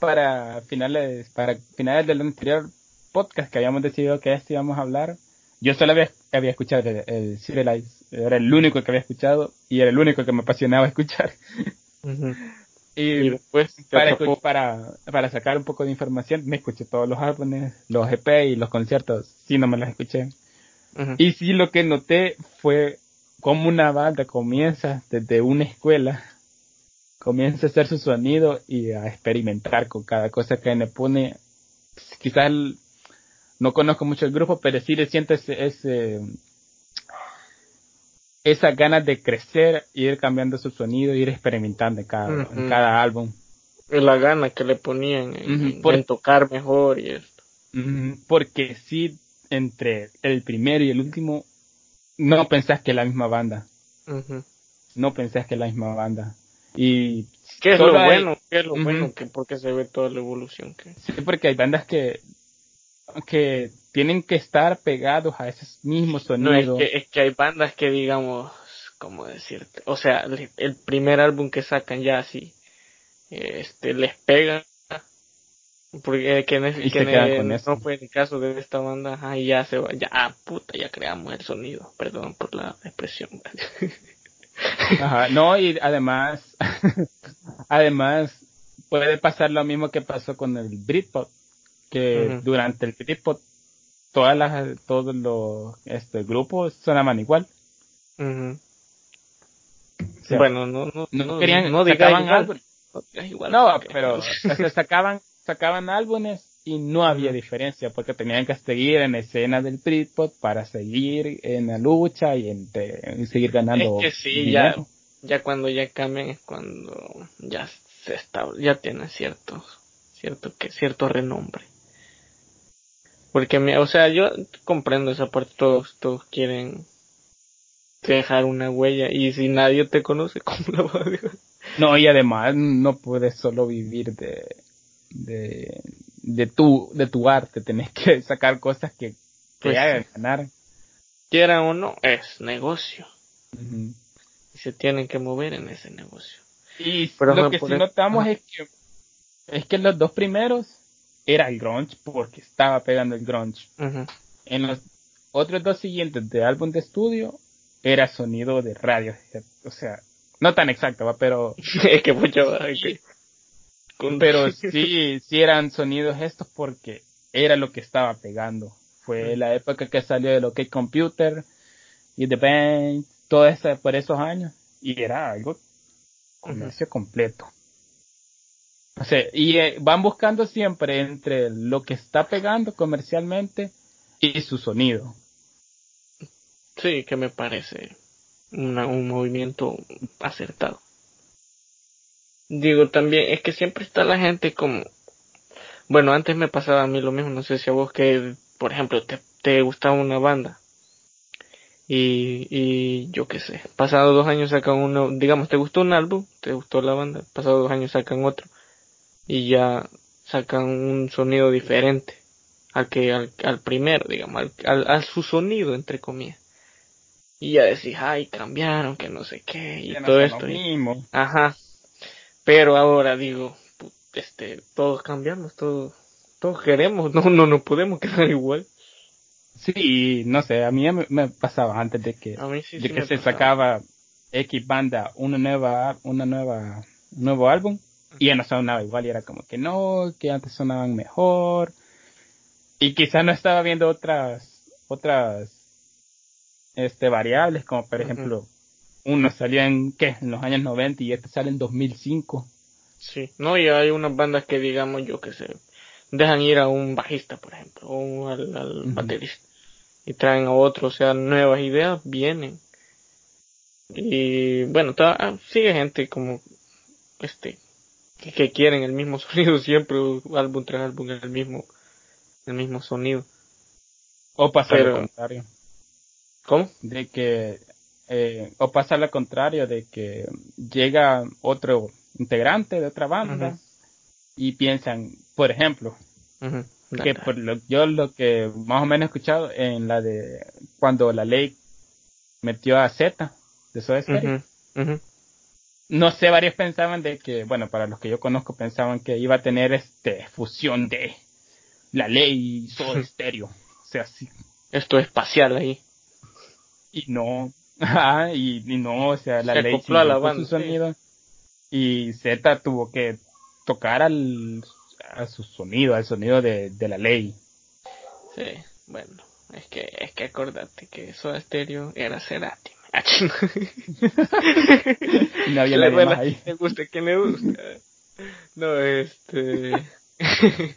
para finales, para finales del anterior podcast que habíamos decidido que este íbamos a hablar, yo solo había, había escuchado el, el era el único que había escuchado y era el único que me apasionaba escuchar. Y, después para, para, para sacar un poco de información me escuché todos los álbumes, los EP y los conciertos, sí no me los escuché. Y sí lo que noté fue como una banda comienza desde una escuela, comienza a hacer su sonido y a experimentar con cada cosa que le pone. Quizás no conozco mucho el grupo, pero sí le siento ese, ese esas ganas de crecer, ir cambiando su sonido, ir experimentando en cada, en cada álbum. La gana que le ponían en, tocar mejor y esto. Porque sí entre el primero y el último, no pensás que es la misma banda. No pensás que es la misma banda. Y ¿Qué es lo bueno? ¿Qué es lo bueno? Que porque se ve toda la evolución. Que... Sí, porque hay bandas que, que tienen que estar pegados a esos mismos sonidos. No, es que, es que hay bandas que digamos, ¿cómo decirte? O sea, el primer álbum que sacan ya así, este, les pega Porque que, en Y que se en quedan el- con eso. no fue el caso de esta banda, ajá, y ya se va, ya, ah, puta, ya creamos el sonido, perdón por la expresión. Ajá, no, y además, además, puede pasar lo mismo que pasó con el Britpop, que durante el Britpop todas las, todos los, este, grupos sonaban igual. Ujú. O sea, bueno, no, no, no querían, no digas igual, no igual, No, porque- pero sacaban, sacaban álbumes y no había diferencia porque tenían que seguir en escena del Britpop para seguir en la lucha y, en, te- y seguir ganando. Es que sí, ya, dinero. ya cuando ya cambian es cuando ya se está, ya tiene cierto, cierto que, cierto renombre. Porque, me- o sea, yo comprendo esa parte, todos, todos quieren dejar una huella y si nadie te conoce, ¿cómo la vas a dejar? No, y además no puedes solo vivir de, de, de tu, de tu arte, tenés que sacar cosas que te Pues hagan sí. ganar. Quieran o no, es negocio y se tienen que mover en ese negocio. Y Pero, lo que sí notamos es que, es que los dos primeros era el grunge porque estaba pegando el grunge. En los otros dos siguientes de álbum de estudio era sonido de radio. O sea, no tan exacto, ¿va? pero es que mucho que- con- pero sí, sí eran sonidos estos porque era lo que estaba pegando. Fue la época que salió el OK Computer y The Band, todo eso por esos años y era algo comercio completo. O sea, y eh, van buscando siempre entre lo que está pegando comercialmente y su sonido. Sí, que me parece una- un movimiento acertado. Digo también, es que siempre está la gente como... Bueno, antes me pasaba a mí lo mismo, no sé si a vos que, por ejemplo, te, te gustaba una banda. Y, y yo qué sé, pasado dos años sacan uno, digamos, te gustó un álbum, te gustó la banda, pasado dos años sacan otro. Y ya sacan un sonido diferente al que al, al primero, digamos, al, al, a su sonido, entre comillas. Y ya decís, ay, cambiaron, que no sé qué, y Ya todo esto. lo y-. Ajá. Pero ahora digo, este, todos cambiamos, todos, todos queremos, no, no, no podemos quedar igual. Sí, no sé, a mí me, me pasaba antes de que, sí, de sí que se pasaba. sacaba X banda una nueva, una nueva, un nuevo álbum y ya no sonaba igual y era como que no, que antes sonaban mejor y quizás no estaba viendo otras, otras, este, variables como por ejemplo, uno salió en, ¿qué? En los años 90 y este sale en 2005. Sí, no, y hay unas bandas que digamos yo que sé, dejan ir a un bajista, por ejemplo, o al, al baterista, y traen a otro, o sea, nuevas ideas vienen. Y bueno, ta- ah, sigue gente como este que, que quieren el mismo sonido siempre, álbum tras álbum, el mismo, el mismo sonido. O pasa Pero- lo contrario. ¿Cómo? de que eh, o pasa lo contrario de que llega otro integrante de otra banda y piensan por ejemplo que por lo, yo lo que más o menos he escuchado en la de cuando la ley metió a Z de Soda Stereo, no sé varios pensaban de que bueno para los que yo conozco pensaban que iba a tener este fusión de la ley y Soda Stereo. O sea sí. Esto es espacial ahí. y no ajá, y, y no o sea la Se ley a la banda, su sonido y Z tuvo que tocar al a su sonido al sonido de, de la ley Sí, bueno, es que, es que acordate que Soda Stereo era Cerati. Ah, no había nadie más ahí le gusta, que le gusta. No, este...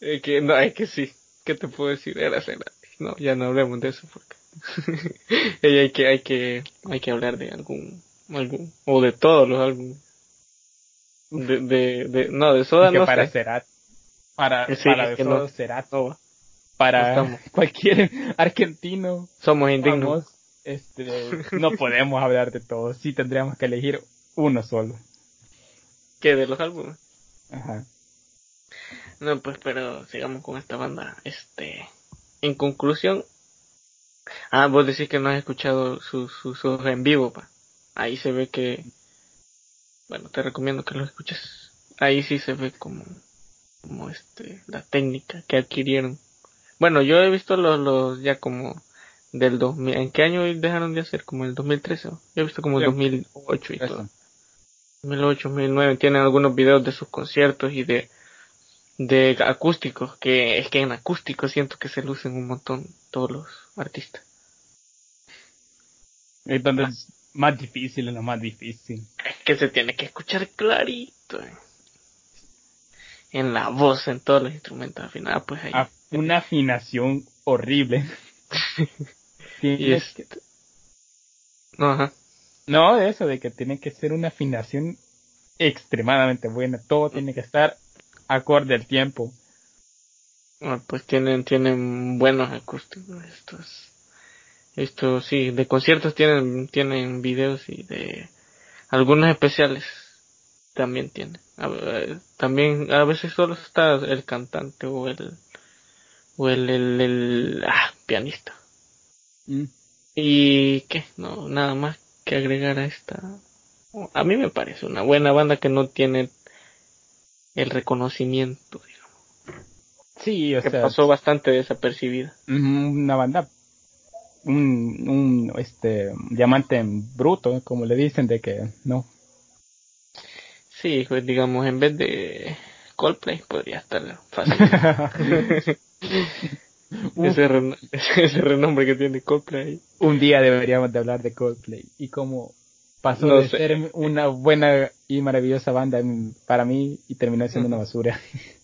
es que, no, es que sí. ¿Qué te puedo decir? Era Cerati. No, ya no hablemos de eso porque... y hay que, hay que, hay que hablar de algún, algún, o de todos los álbumes. De, de, de, no, de Soda que no para sé. Para Sí, para de solo no. Va. para cualquier argentino Somos indignos. vamos este no podemos hablar de todo sí tendríamos que elegir uno solo ¿Qué? De los álbumes. ajá No, pues, pero sigamos con esta banda. Este, en conclusión, ah, vos decís que no has escuchado sus sus sus en vivo, pa. Ahí se ve que, bueno, te recomiendo que los escuches. ahí sí se ve como, como este, la técnica que adquirieron. Bueno, yo he visto los, los ya como del 2000, ¿en qué año dejaron de hacer? Como el 2013, yo he visto como el 2008 y todo. 2008, 2009, tienen algunos videos de sus conciertos y de, de acústicos, que es que en acústico siento que se lucen un montón todos los artistas. Es donde es más difícil, es lo más difícil. Es que se tiene que escuchar clarito. Eh. En la voz, en todos los instrumentos, al final, pues ahí. Una afinación horrible. y es... que... No, ajá. No, eso de que tiene que ser una afinación extremadamente buena. Todo tiene que estar acorde al tiempo. Ah, pues tienen, tienen buenos acústicos estos. Estos, sí, de conciertos tienen, tienen videos y de algunos especiales también tienen. también a veces solo está el cantante o el, o el, el, ah, pianista. Mm. Y qué, no, nada más que agregar a esta. A mí me parece una buena banda que no tiene el reconocimiento, digamos. Sí, o que pasó bastante desapercibida. Una banda, un, un este diamante en bruto, como le dicen, de que no. Sí, pues digamos, en vez de Coldplay podría estar fácil. ese, ese, renombre que tiene Coldplay. Un día deberíamos de hablar de Coldplay y cómo pasó de ser una buena y maravillosa banda para mí y terminó siendo una basura.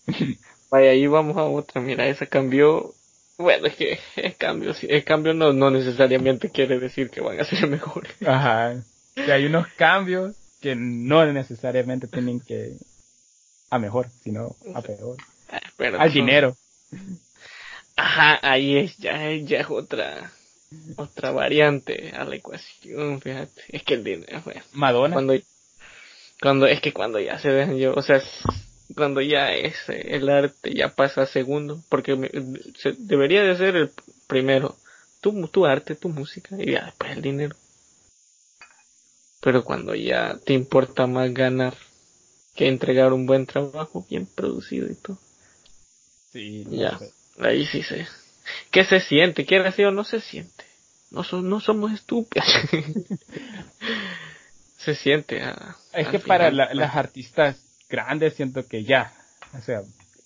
Vaya, ahí vamos a otra. Mira, esa cambió. Bueno, es que el cambio, el cambio no, no necesariamente quiere decir que van a ser mejores. Ajá. Que hay unos cambios que no necesariamente tienen que a mejor, sino a peor. Ah, Al dinero. Ajá, ahí es, ya, ya es otra, otra variante a la ecuación, fíjate. Es que el dinero, Madonna. Cuando, cuando, es que cuando ya se dejan yo, o sea, cuando ya es el arte ya pasa a segundo, porque debería de ser el primero, tu, tu arte, tu música, y ya después el dinero. Pero cuando ya te importa más ganar que entregar un buen trabajo bien producido y todo. Sí, ya. Ahí sí se. ¿Qué se siente? ¿Quiere decir o no se siente? No, no somos estúpidos. se siente. Ah, es que para las artistas grandes siento que ya, o sea,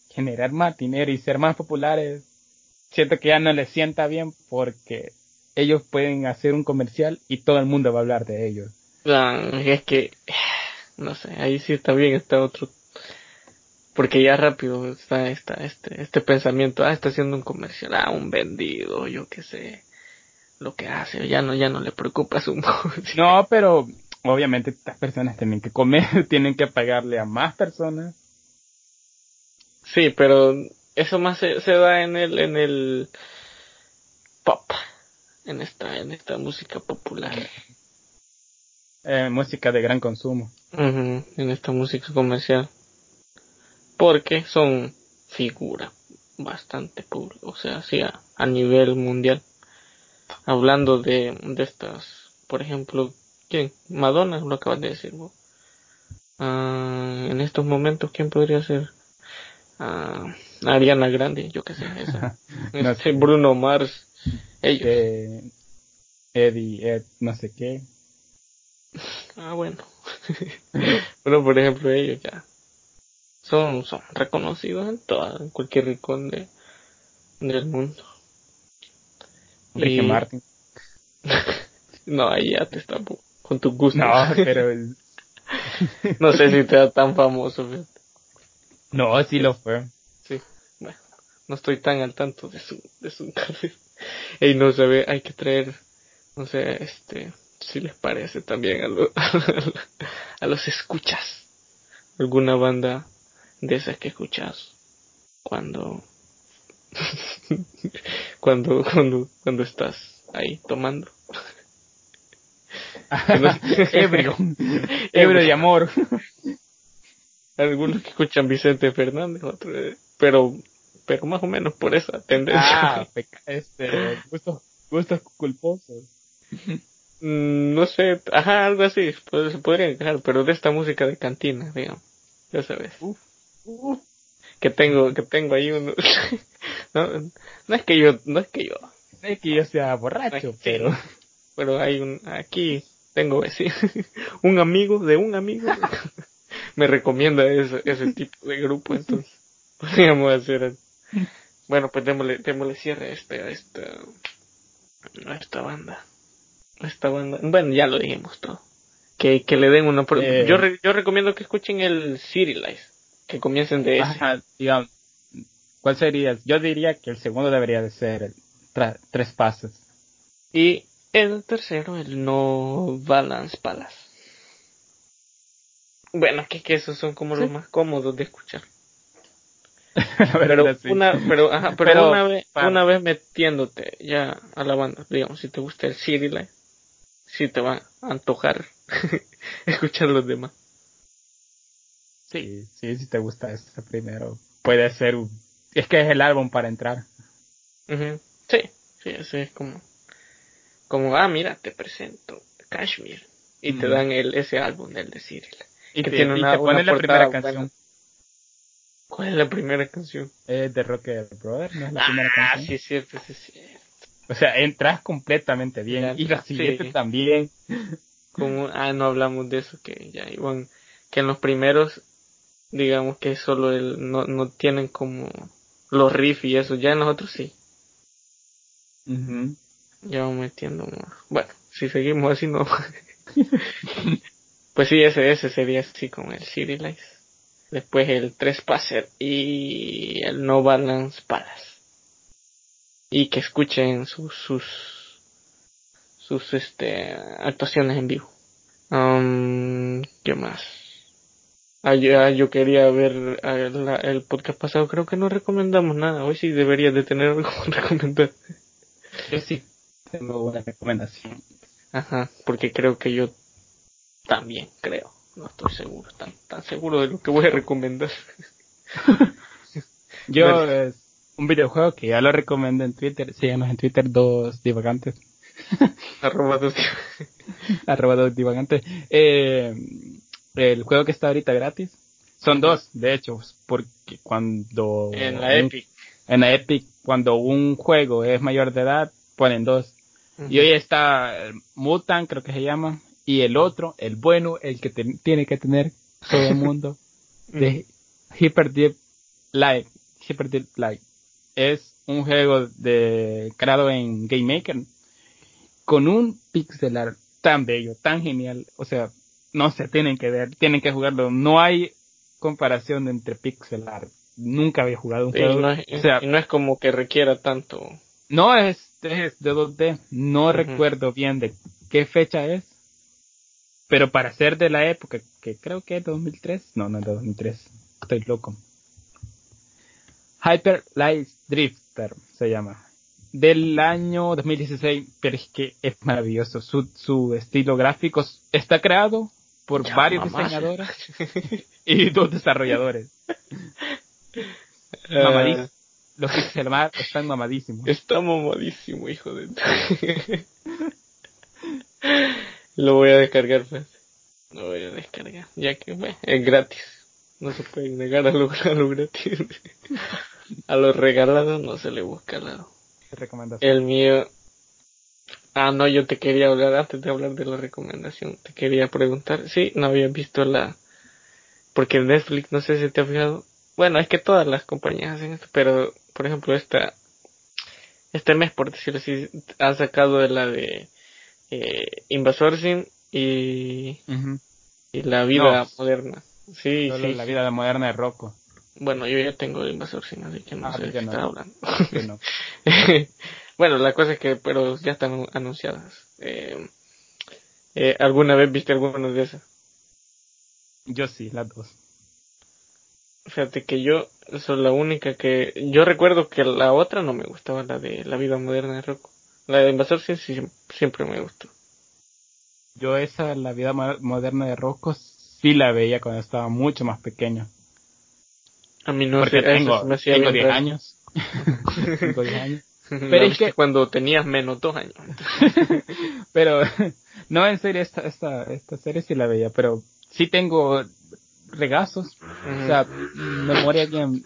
generar más dinero y ser más populares, siento que ya no les sienta bien porque ellos pueden hacer un comercial y todo el mundo va a hablar de ellos. Ah, es que, no sé, ahí sí también está otro porque ya rápido está esta, este, este pensamiento, ah, está haciendo un comercial, ah, un vendido, yo qué sé, lo que hace, ya no, ya no le preocupa su música. No, pero obviamente estas personas tienen que comer, tienen que pagarle a más personas. Sí, pero eso más se, da en el, en el pop, en esta, en esta música popular. Eh, música de gran consumo. en esta música comercial porque son figuras bastante públicas, o sea, sí, a, nivel mundial. Hablando de, de estas, por ejemplo, ¿quién? Madonna, lo acabas de decir vos. Ah, en estos momentos, ¿quién podría ser? Uh, Ariana Grande, yo qué sé, esa. Este, Bruno Mars, ellos. Eh, Eddie, Ed, no sé qué. Ah, bueno. bueno, por ejemplo, ellos ya son, son reconocidos en toda, en cualquier rincón de, del mundo. Ricky Martin. no, ahí ya te está con tu gusto. No, pero... no sé si te da tan famoso. No, sí lo fue. Sí, bueno, no estoy tan al tanto de su, de su carrera. Y no se ve, hay que traer, no sé, este, si les parece también a, a los escuchas alguna banda de esas que escuchas cuando cuando cuando cuando estás ahí tomando. Ebrio. Ebrio de amor. Algunos que escuchan Vicente Fernández otros pero pero más o menos por esa tendencia. Ah, este gustos gustos culposos. Mm, no sé ajá algo así pues, se podría encajar pero de esta música de cantina digamos ya sabes. Que tengo, que tengo ahí uno. no, no es que yo, no es que yo. No es que yo sea borracho, pero. Pero hay un, aquí tengo ese, un amigo de un amigo me recomienda ese, ese tipo de grupo, entonces podríamos hacer. Bueno, pues démosle, démosle cierre a esta, a esta, a esta banda. A esta banda. Bueno, ya lo dijimos todo. Que, que le den una. Eh, yo, yo recomiendo que escuchen el City Life. Que comiencen de ese. digamos. ¿Cuál sería? Yo diría que el segundo debería de ser tres pasos. Y el tercero, el No Balance Palace. Bueno, que, que esos son como los más cómodos de escuchar. pero, una, pero, ajá, pero, una, vez, una vez metiéndote ya a la banda, digamos, si te gusta el City Life, si te va a antojar escuchar los demás. Sí, sí, si te gusta este primero, puede ser, es que es el álbum para entrar. Sí, sí, eso es como, como, ah, mira, te presento Kashmir, y te dan el, ese álbum del de Life. Y que tiene una, la primera canción. ¿Cuál es la primera canción? Es de Rocker Brother, ¿no es la ah, primera canción? Ah, sí, es cierto, sí, es cierto. O sea, entras completamente bien. y la siguiente también. Como, ah, no hablamos de eso, que ya iban, que en los primeros, digamos que solo el, no, no tienen como los riffs y eso, ya en los otros sí. Ya vamos metiendo más. Bueno, si seguimos así no. pues sí, ese, ese sería así con el City Lights después el Trespasser y el No Balance Palace. Y que escuchen sus sus sus este actuaciones en vivo. Um, ¿Qué más? Ah, yo, quería ver el podcast pasado, creo que no recomendamos nada. Hoy sí debería de tener algo que recomendar. Yo sí tengo una recomendación. Ajá, porque creo que yo también creo no estoy seguro, tan, tan seguro de lo que voy a recomendar. Yo es un videojuego que ya lo recomiendo en Twitter, síganos en Twitter dos divagantes. Arroba dos, Arroba dos divagantes. Eh, el juego que está ahorita gratis. Son dos, de hecho, porque cuando... En la Epic. En la Epic, cuando un juego es mayor de edad, ponen dos. Y hoy está Mutant, creo que se llama, y el otro, el bueno, el que tiene que tener todo el mundo, de Hyper Deep Light. Hyper Deep Light. Es un juego de, creado en Game Maker con un pixel art tan bello, tan genial. O sea, no se tienen que ver, tienen que jugarlo. No hay comparación entre pixel art. Nunca había jugado un juego. No es, o sea, no es como que requiera tanto. No es, es de 2D. No recuerdo bien de qué fecha es pero para ser de la época, que creo que es 2003, no, no es 2003, estoy loco. Hyper Light Drifter se llama. Del año 2016, pero es que es maravilloso. Su, su estilo gráfico está creado por varios diseñadores y dos desarrolladores. Uh, Mamadísimo. Los pixel están mamadísimos. Está mamadísimo, hijo de... Lo voy a descargar, pues. Lo voy a descargar. Ya que, es gratis. No se puede negar a lo, gratis. a lo regalado no se le busca lado. El mío. Ah, no, yo te quería hablar antes de hablar de la recomendación. Te quería preguntar. Sí, no había visto la. Porque Netflix, no sé si te ha fijado. Bueno, es que todas las compañías hacen esto, pero por ejemplo, esta. Este mes, por decirlo así, ha sacado de la de eh, Invasor Sim y, y la vida moderna. Sí, sí. La vida moderna de Rocco. Bueno, yo ya tengo Invasor Sim, así que no ah, sé de qué está hablando. bueno, la cosa es que, pero ya están anunciadas. Eh, eh, ¿Alguna vez viste alguna de esas? Yo sí, las dos. Fíjate que yo soy la única que... Yo recuerdo que la otra no me gustaba, la de la vida moderna de Rocco. La de Invasor sí, siempre me gustó. Yo esa, la vida moderna de Rocco, sí la veía cuando estaba mucho más pequeño. A mí no Porque tengo, me tengo 10 años. tengo 10 años. Pero es que cuando tenías menos dos años. pero, no, en serio, esta, esta, esta serie sí la veía, pero sí tengo regazos. O sea, memoria bien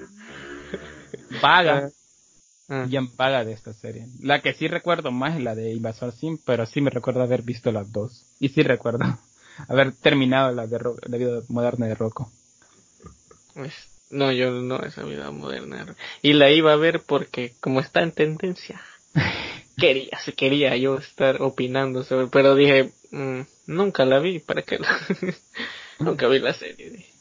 vaga, Ah, bien vaga de esta serie. La que sí recuerdo más es la de Invasor Sim, pero sí me recuerdo haber visto las dos. Y sí recuerdo haber terminado la de la vida moderna de Rocco. No, yo no, esa vida moderna. Y la iba a ver porque, como está en tendencia, quería, se quería yo estar opinando sobre, pero dije, mm, nunca la vi, ¿para qué? la- nunca vi la serie. dije.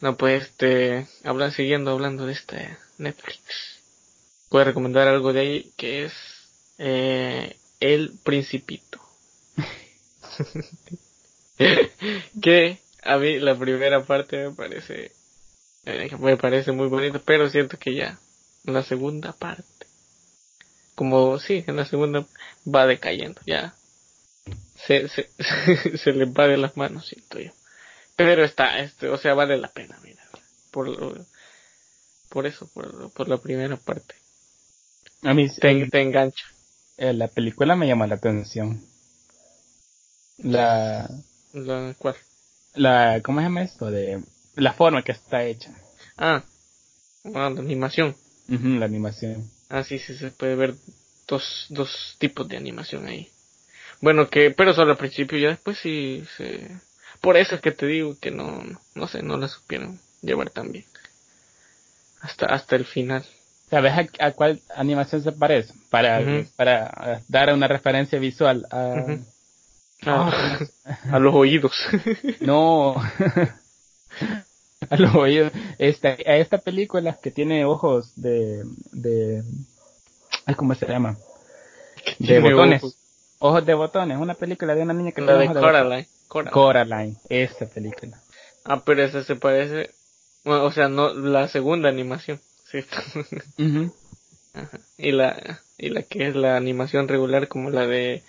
No, pues, este, hablan, siguiendo hablando de este Netflix. Puedo recomendar algo de ahí que es eh, El Principito. que a mí la primera parte me parece me parece muy bonita, pero siento que ya en la segunda parte, como sí, en la segunda va decayendo, ya se, se, se le va de las manos, siento yo. Pero está, este, o sea, vale la pena, mira, por por eso, por, por la primera parte. A mí Te, eh, te engancha. eh, la película me llama la atención. La, La, ¿Cuál? la, ¿cómo se llama esto? De la forma que está hecha. Ah, ah, la animación. La animación. Ah, sí, sí, se puede ver dos, dos tipos de animación ahí. Bueno, que, pero solo al principio, ya después sí se... Por eso es que te digo que no, no sé, no la supieron llevar tan bien. Hasta, hasta el final. ¿Sabes a, a cuál animación se parece? Para, para dar una referencia visual a... Ah, A, a los oídos. No. a los oídos. Esta, a esta película que tiene ojos de, de, ay, ¿cómo se llama? De botones. ojos. Ojos de botones. Una película de una niña que La de. Coraline. Coraline. Coraline. Esa película. Ah, pero esa se parece... bueno, o sea, no, la segunda animación. Sí. Ujú. Ajá. Y la, y la que es la animación regular como la de,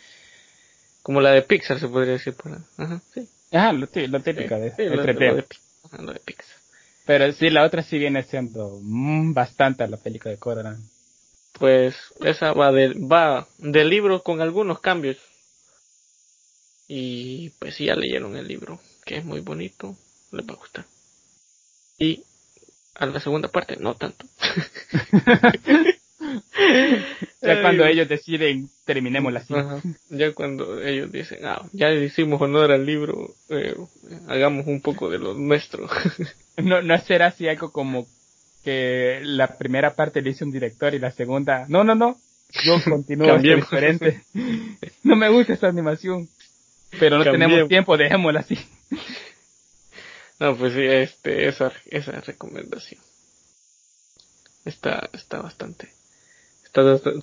como la de Pixar se podría decir por ahí. Ajá, sí. Ajá, lo, lo típico de, Sí, de lo, 3D. lo de, Lo de Pixar. Pero sí, la otra sí viene siendo mm, bastante la película de Coraline. Pues esa va del, va del libro con algunos cambios. Y pues si ya leyeron el libro, que es muy bonito, les va a gustar. Y a la segunda parte, no tanto. Ya cuando ellos deciden, terminémosla así. Ajá. Ya cuando ellos dicen, ah, ya le hicimos honor al libro, eh, hagamos un poco de lo nuestro. No, no será así algo como que la primera parte le hizo un director y la segunda, no, no, no, yo continúo diferente. No me gusta esta animación, pero no tenemos tiempo, dejémosla así. no, pues sí, este, esa, esa recomendación. Está, está bastante.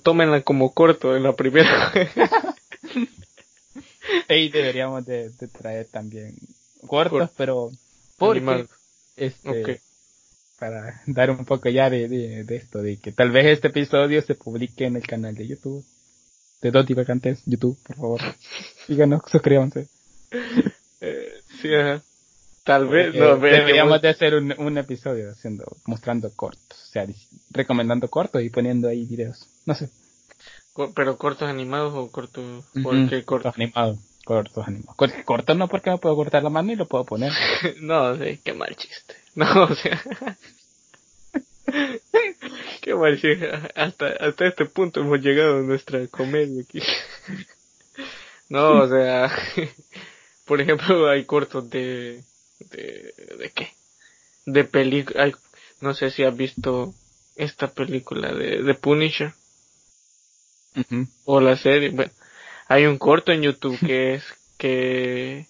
Tómenla como corto en la primera. Y deberíamos de, de traer también cortos, Corto. pero porque, este, para dar un poco ya de, de, de esto, de que tal vez este episodio se publique en el canal de YouTube. De Dos Divagantes, YouTube, por favor. Síganos, suscríbanse. Eh, sí, ajá. Tal vez, no, deberíamos de hacer un, un episodio haciendo, mostrando cortos, o sea, recomendando cortos y poniendo ahí videos. No sé. pero cortos animados o cortos, Ujú, ¿por qué cortos? Cortos animados. Cortos animados. Cor- Cortos no porque me puedo cortar la mano y lo puedo poner. No, sí, qué mal chiste. No, o sea. qué mal chiste. Hasta, hasta este punto hemos llegado en nuestra comedia aquí. No, o sea. Por ejemplo, hay cortos de. ¿De, de qué? De película. No sé si has visto esta película de, de Punisher o la serie. Bueno, hay un corto en YouTube que es que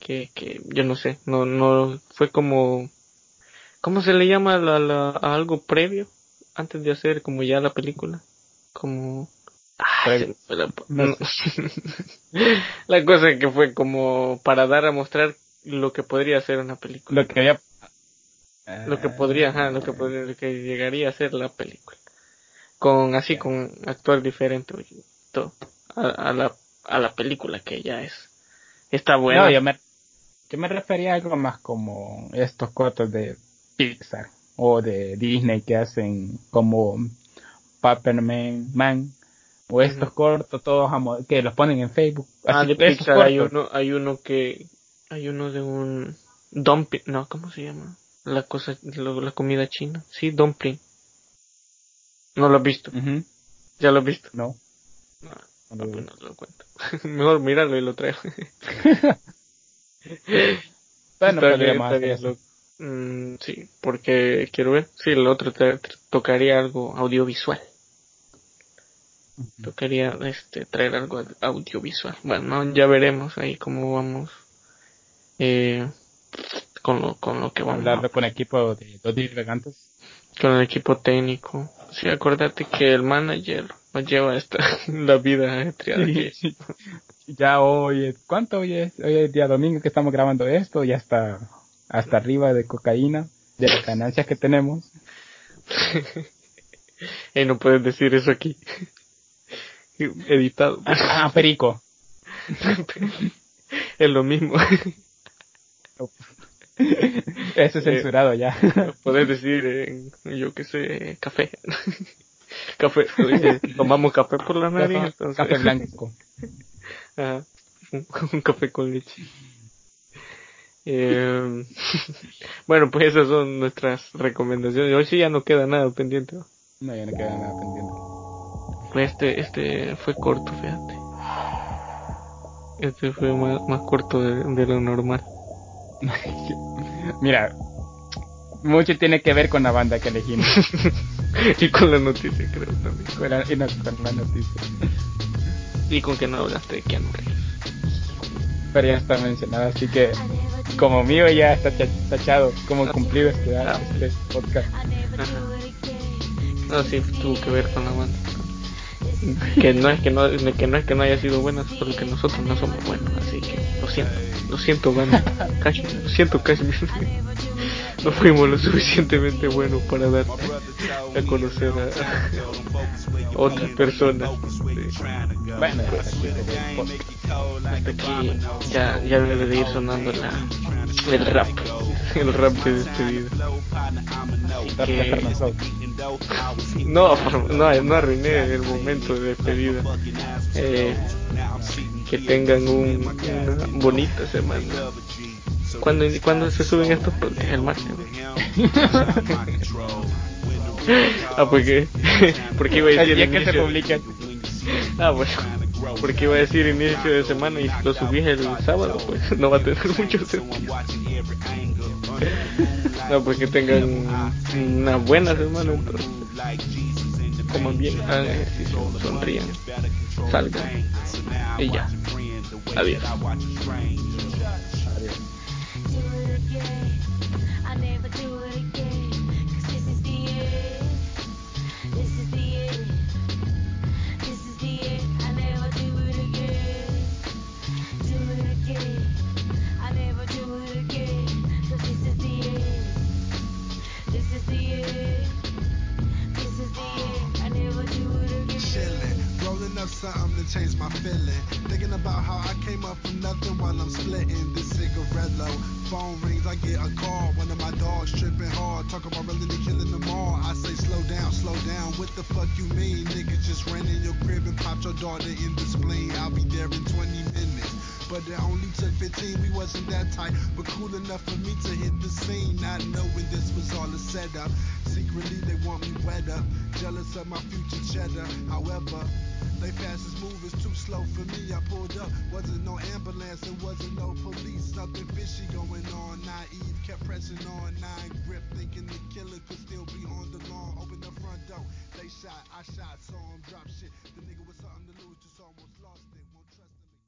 que que yo no sé, no no fue como ¿cómo se le llama a, la, la- a algo previo antes de hacer como ya la película? Como Ay, la, No no. la cosa que fue como para dar a mostrar lo que podría ser una película. Lo que había... Lo que podría, ajá, lo que podría, lo que llegaría a ser la película. Con así con actuar diferente y todo a, a la a la película que ya es está buena. No, yo me, yo me refería a algo más como estos cortos de Pixar o de Disney que hacen como Paperman Man o estos cortos todos que los ponen en Facebook. Ah, de Pixar hay uno, hay uno que, hay uno de un, dumpling, no, ¿cómo se llama? La cosa, lo- la comida china. Sí, dumpling. No lo has visto. ¿Ya lo has visto? No. No, no lo vi. pues no lo cuento. Mejor míralo y lo traigo. Bueno, Está bien, está lo- Mm, sí, porque quiero ver. Sí, el otro te- te tocaría algo audiovisual. Tocaría este traer algo au- audiovisual. Bueno, ya veremos ahí cómo vamos eh, con lo con lo que vamos a- con equipo de dos divagantes. con el equipo técnico. Sí, acuérdate que el manager nos lleva esta la vida ajetreada que- Ya hoy, ¿cuánto hoy es? Hoy es día domingo que estamos grabando esto, ya está hasta arriba de cocaína, de las ganancias que tenemos. Eh, no puedes decir eso aquí. Editado. Ah, perico. es lo mismo. Eso es censurado ya. Puedes decir, eh, yo qué sé, café. café. eh, tomamos café por la nariz. entonces- Café blanco. Ajá. Un, un café con leche. Eh, bueno, pues esas son nuestras recomendaciones. Hoy sí ya no queda nada pendiente. ¿no? No, ya no queda nada pendiente. Este, este fue corto, fíjate. Este fue más, más corto de, de lo normal. Mira, mucho tiene que ver con la banda que elegimos. y con la noticia, creo también. con la, y no, con la noticia. Y con que no hablaste de Keanu Reeves. Pero ya está mencionado, así que como mío ya está cha- tachado, como cumplido este, este podcast. Ajá. No, sí, tuvo que ver con la banda. Que no es que no, que no es que no haya sido buena, solo que nosotros no somos buenos, así que lo siento, lo siento. Cash, lo siento, Kashmir. No fuimos lo suficientemente buenos para dar a conocer a, otras personas. Bueno, hasta aquí el podcast. Hasta aquí ya, ya debe de ir sonando la, el rap, el rap de despedida. Que-. No, no, no arruiné el momento de despedida. Eh, que tengan un- una bonita semana. ¿Cuándo, ¿Cuándo se suben estos podcasts? El martes. ¿no? ah, porque, porque iba a El decir día que se inicio- publique. Ah, bueno. Porque iba a decir inicio de semana y si lo subís el sábado, pues no va a tener mucho sentido. No, pues que tengan una buena semana entonces. Coman bien, hagan ejercicio, sonrían, salgan. Y ya. Adiós. Change my feeling. Thinking about how I came up from nothing while I'm splitting this cigarette low. Phone rings, I get a call. One of my dogs tripping hard, talk about really killing them all. I say slow down, slow down. What the fuck you mean? Niggas just ran in your crib and popped your daughter in the spleen. I'll be there in 20 minutes. But it only took 15, we wasn't that tight. But cool enough for me to hit the scene, not knowing this was all a setup. Secretly, they want me wet up, jealous of my future cheddar. However, they fastest move is too slow for me. I pulled up, wasn't no ambulance, and wasn't no police. Something fishy going on. Naive, kept pressing on nine grip, thinking the killer could still be on the lawn. Open the front door, they shot, I shot.